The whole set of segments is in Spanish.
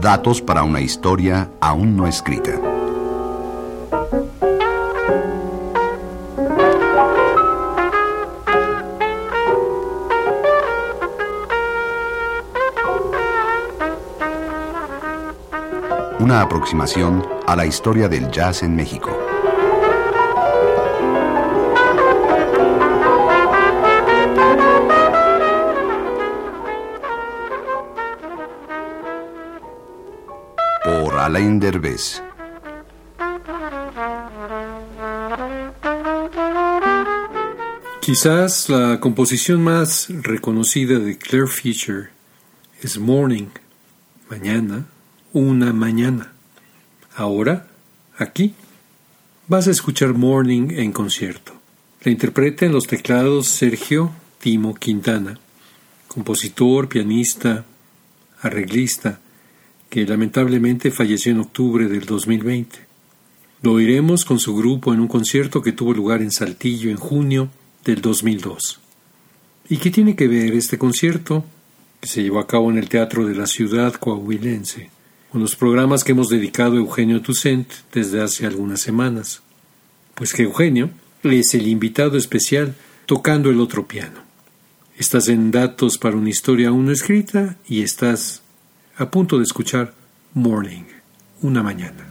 Datos para una historia aún no escrita. Una aproximación a la historia del jazz en México. Alain Derbez. Quizás la composición más reconocida de Claire Fisher es Morning, mañana, una mañana. Ahora, aquí, vas a escuchar Morning en concierto. La interpreta en los teclados Sergio Timo Quintana, compositor, pianista, arreglista, que lamentablemente falleció en octubre del 2020. Lo oiremos con su grupo en un concierto que tuvo lugar en Saltillo en junio del 2002. ¿Y qué tiene que ver este concierto, que se llevó a cabo en el Teatro de la Ciudad Coahuilense, con los programas que hemos dedicado a Eugenio Toussaint desde hace algunas semanas? Pues que Eugenio es el invitado especial tocando el otro piano. Estás en Datos para una historia aún escrita y estás a punto de escuchar Morning, una mañana.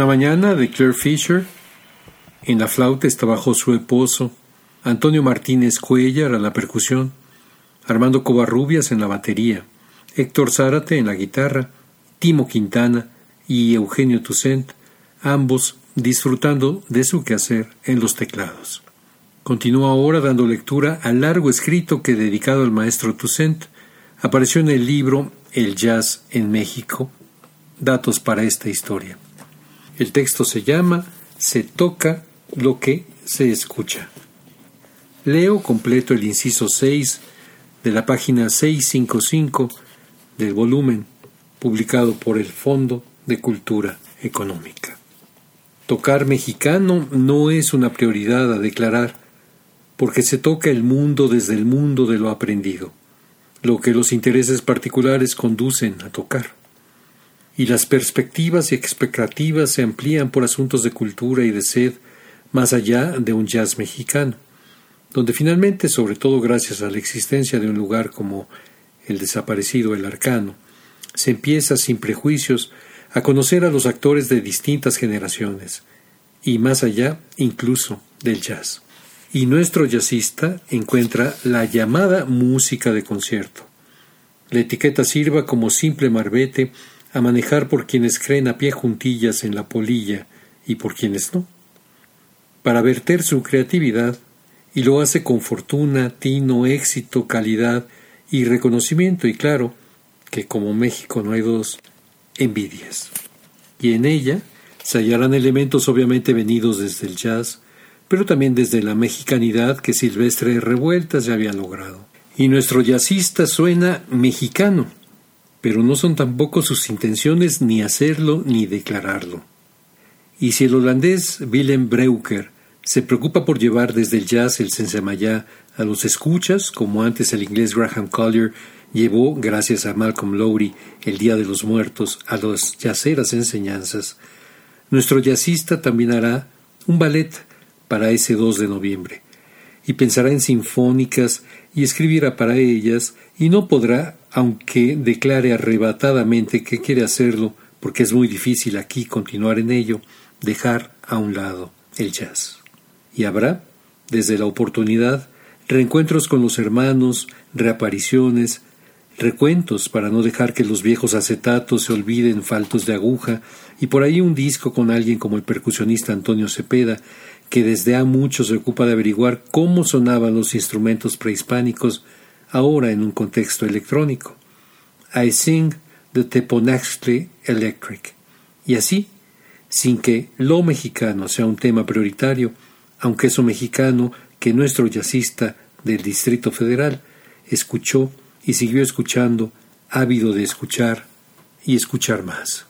Una mañana de Claire Fisher, en la flauta estaba Josué Pozo, Antonio Martínez Cuellar a la percusión, Armando Covarrubias en la batería, Héctor Zárate en la guitarra, Timo Quintana y Eugenio Tucent, ambos disfrutando de su quehacer en los teclados. Continúa ahora dando lectura al largo escrito que dedicado al maestro Toussaint apareció en el libro El jazz en México, datos para esta historia. El texto se llama Se toca lo que se escucha. Leo completo el inciso 6 de la página 655 del volumen publicado por el Fondo de Cultura Económica. Tocar mexicano no es una prioridad a declarar, porque se toca el mundo desde el mundo de lo aprendido, lo que los intereses particulares conducen a tocar. Y las perspectivas y expectativas se amplían por asuntos de cultura y de sed más allá de un jazz mexicano, donde finalmente, sobre todo gracias a la existencia de un lugar como el desaparecido El Arcano, se empieza sin prejuicios a conocer a los actores de distintas generaciones, y más allá incluso del jazz. Y nuestro jazzista encuentra la llamada música de concierto. La etiqueta sirva como simple marbete a manejar por quienes creen a pie juntillas en la polilla y por quienes no. Para verter su creatividad, y lo hace con fortuna, tino, éxito, calidad y reconocimiento, y claro, que como México no hay dos, envidias. Y en ella se hallarán elementos obviamente venidos desde el jazz, pero también desde la mexicanidad que Silvestre Revueltas ya había logrado. Y nuestro jazzista suena mexicano, pero no son tampoco sus intenciones ni hacerlo ni declararlo. Y si el holandés Willem Breuker se preocupa por llevar desde el jazz el sensemayá a los escuchas, como antes el inglés Graham Collier llevó, gracias a Malcolm Lowry, el Día de los Muertos a las yaceras enseñanzas, nuestro jazzista también hará un ballet para ese 2 de noviembre, y pensará en sinfónicas y escribirá para ellas, y no podrá, aunque declare arrebatadamente que quiere hacerlo, porque es muy difícil aquí continuar en ello, dejar a un lado el jazz. Y habrá, desde la oportunidad, reencuentros con los hermanos, reapariciones, recuentos para no dejar que los viejos acetatos se olviden faltos de aguja, y por ahí un disco con alguien como el percusionista Antonio Cepeda, que desde ha mucho se ocupa de averiguar cómo sonaban los instrumentos prehispánicos ahora en un contexto electrónico. I sing the Teponaxtle Electric. Y así, sin que lo mexicano sea un tema prioritario, aunque eso mexicano que nuestro jazzista del Distrito Federal escuchó y siguió escuchando, ávido de escuchar y escuchar más.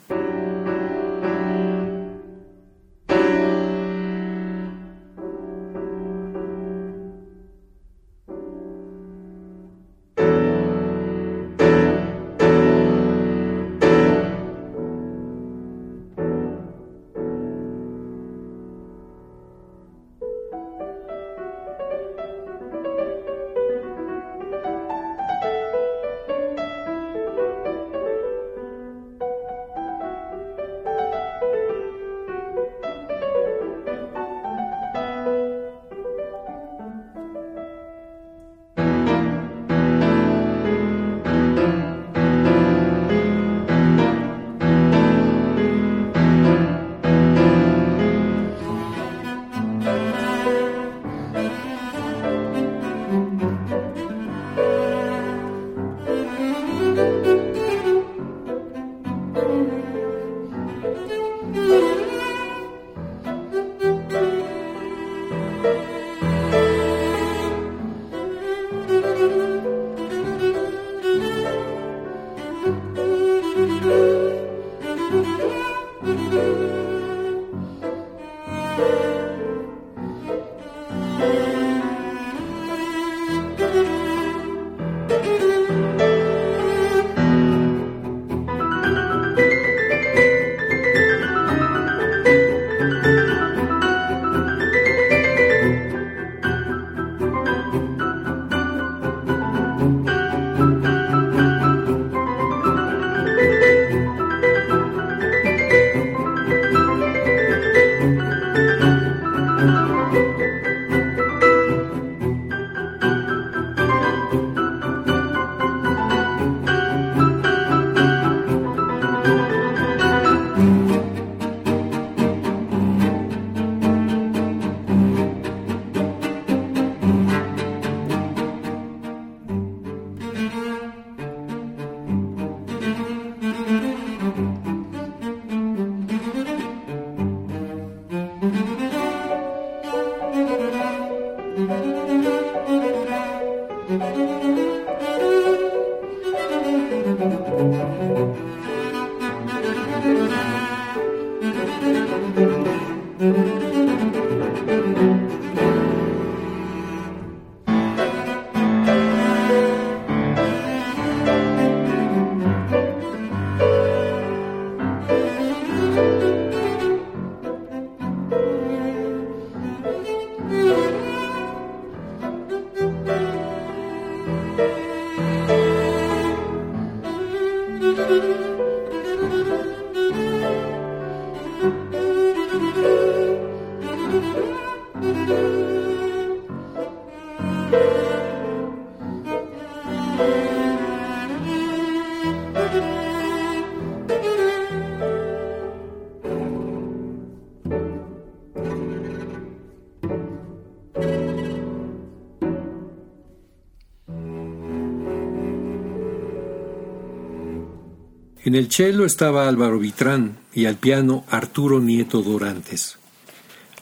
En el cello estaba Álvaro Vitrán y al piano Arturo Nieto Dorantes.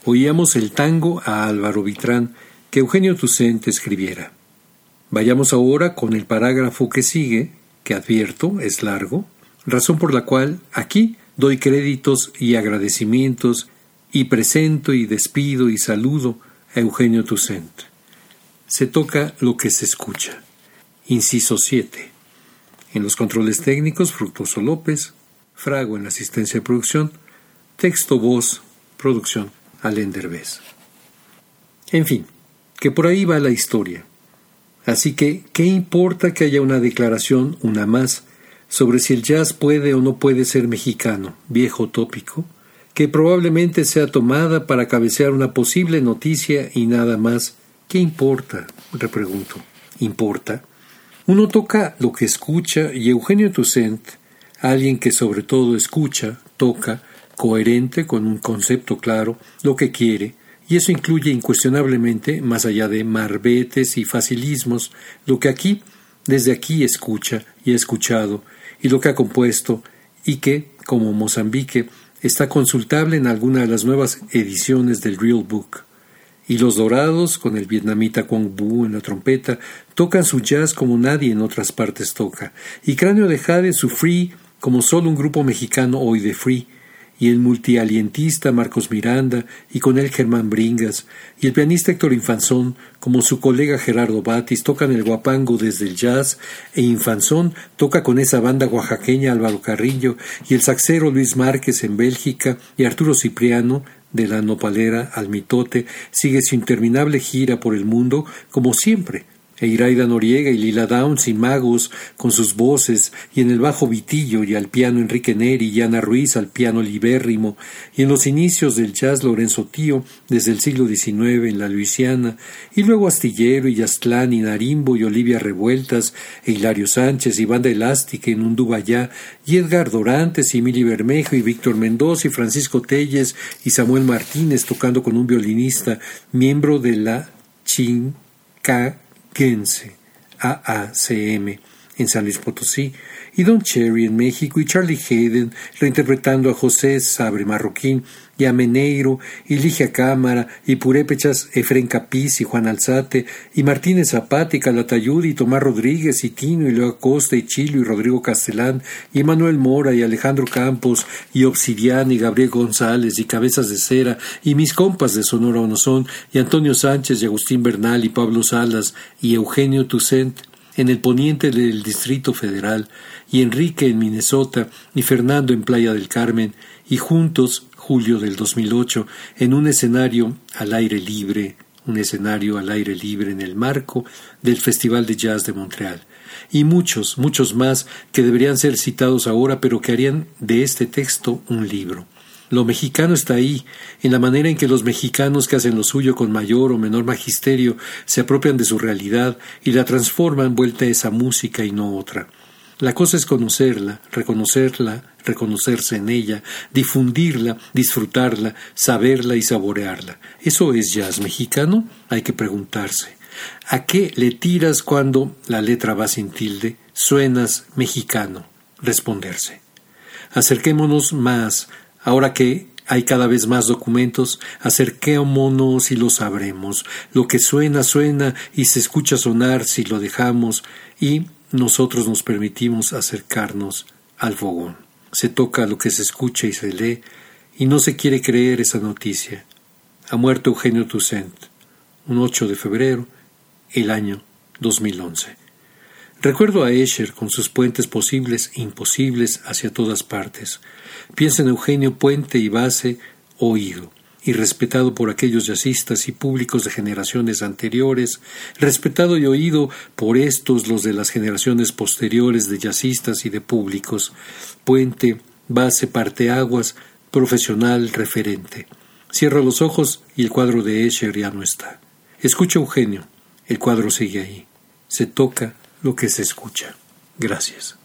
Oíamos el tango a Álvaro Vitrán que Eugenio Tucent escribiera. Vayamos ahora con el parágrafo que sigue, que advierto es largo, razón por la cual aquí doy créditos y agradecimientos y presento y despido y saludo a Eugenio Tucent. Se toca lo que se escucha. Inciso 7. En los controles técnicos, Fructuoso López, Frago en la asistencia de producción, texto, voz, producción, Alén Derbez. En fin, que por ahí va la historia. Así que, ¿qué importa que haya una declaración, una más, sobre si el jazz puede o no puede ser mexicano, viejo tópico, que probablemente sea tomada para cabecear una posible noticia y nada más? ¿Qué importa? repregunto. ¿Importa? Uno toca lo que escucha y Eugenio Toussaint, alguien que sobre todo escucha, toca, coherente con un concepto claro, lo que quiere, y eso incluye incuestionablemente, más allá de marbetes y facilismos, lo que aquí, desde aquí escucha y ha escuchado, y lo que ha compuesto, y que, como Mozambique, está consultable en alguna de las nuevas ediciones del Real Book y los Dorados, con el vietnamita Quang Bu en la trompeta, tocan su jazz como nadie en otras partes toca, y Cráneo de Jade su free como solo un grupo mexicano hoy de free, y el multialientista Marcos Miranda, y con él Germán Bringas, y el pianista Héctor Infanzón, como su colega Gerardo Batis, tocan el guapango desde el jazz, e Infanzón toca con esa banda oaxaqueña Álvaro Carrillo, y el saxero Luis Márquez en Bélgica, y Arturo Cipriano, de la nopalera al mitote, sigue su interminable gira por el mundo, como siempre, e Iraida Noriega y Lila Downs y Magos con sus voces, y en el bajo Vitillo y al piano Enrique Neri y Ana Ruiz al piano libérrimo, y en los inicios del jazz Lorenzo Tío desde el siglo XIX en la Luisiana, y luego Astillero y Yastlán y Narimbo y Olivia Revueltas e Hilario Sánchez y Banda Elástica en Undubayá, y Edgar Dorantes y Emily Bermejo y Víctor Mendoza y Francisco Telles y Samuel Martínez tocando con un violinista, miembro de la Chinca Gense, AACM, en San Luis Potosí, y Don Cherry en México, y Charlie Hayden reinterpretando a José Sabre Marroquín, y a Meneiro, y Ligia Cámara, y Purépechas Efren Capiz y Juan Alzate, y Martínez Zapata y Calatayud, y Tomás Rodríguez, y Tino, y Leo Acosta, y Chilo, y Rodrigo Castelán, y Manuel Mora, y Alejandro Campos, y Obsidian, y Gabriel González, y Cabezas de Cera, y mis compas de Sonora Onozón, y Antonio Sánchez, y Agustín Bernal, y Pablo Salas, y Eugenio Tucent, en el poniente del Distrito Federal, y Enrique en Minnesota, y Fernando en Playa del Carmen, y juntos julio del 2008, en un escenario al aire libre, un escenario al aire libre en el marco del Festival de Jazz de Montreal. Y muchos, muchos más que deberían ser citados ahora, pero que harían de este texto un libro. Lo mexicano está ahí, en la manera en que los mexicanos que hacen lo suyo con mayor o menor magisterio se apropian de su realidad y la transforman vuelta a esa música y no otra. La cosa es conocerla, reconocerla, reconocerse en ella, difundirla, disfrutarla, saberla y saborearla. ¿Eso es jazz mexicano? Hay que preguntarse. ¿A qué le tiras cuando la letra va sin tilde? Suenas mexicano. Responderse. Acerquémonos más, ahora que Hay cada vez más documentos, acerquémonos y lo sabremos. Lo que suena, suena y se escucha sonar si lo dejamos y nosotros nos permitimos acercarnos al fogón. Se toca lo que se escucha y se lee y no se quiere creer esa noticia. Ha muerto Eugenio Toussaint, un 8 de febrero, el año 2011. Recuerdo a Escher con sus puentes posibles e imposibles hacia todas partes. Piensa en Eugenio Puente y Base, oído, y respetado por aquellos jazzistas y públicos de generaciones anteriores, respetado y oído por estos los de las generaciones posteriores de jazzistas y de públicos. Puente, base, parteaguas, profesional, referente. Cierro los ojos y el cuadro de Escher ya no está. Escucha Eugenio, el cuadro sigue ahí. Se toca lo que se escucha. Gracias.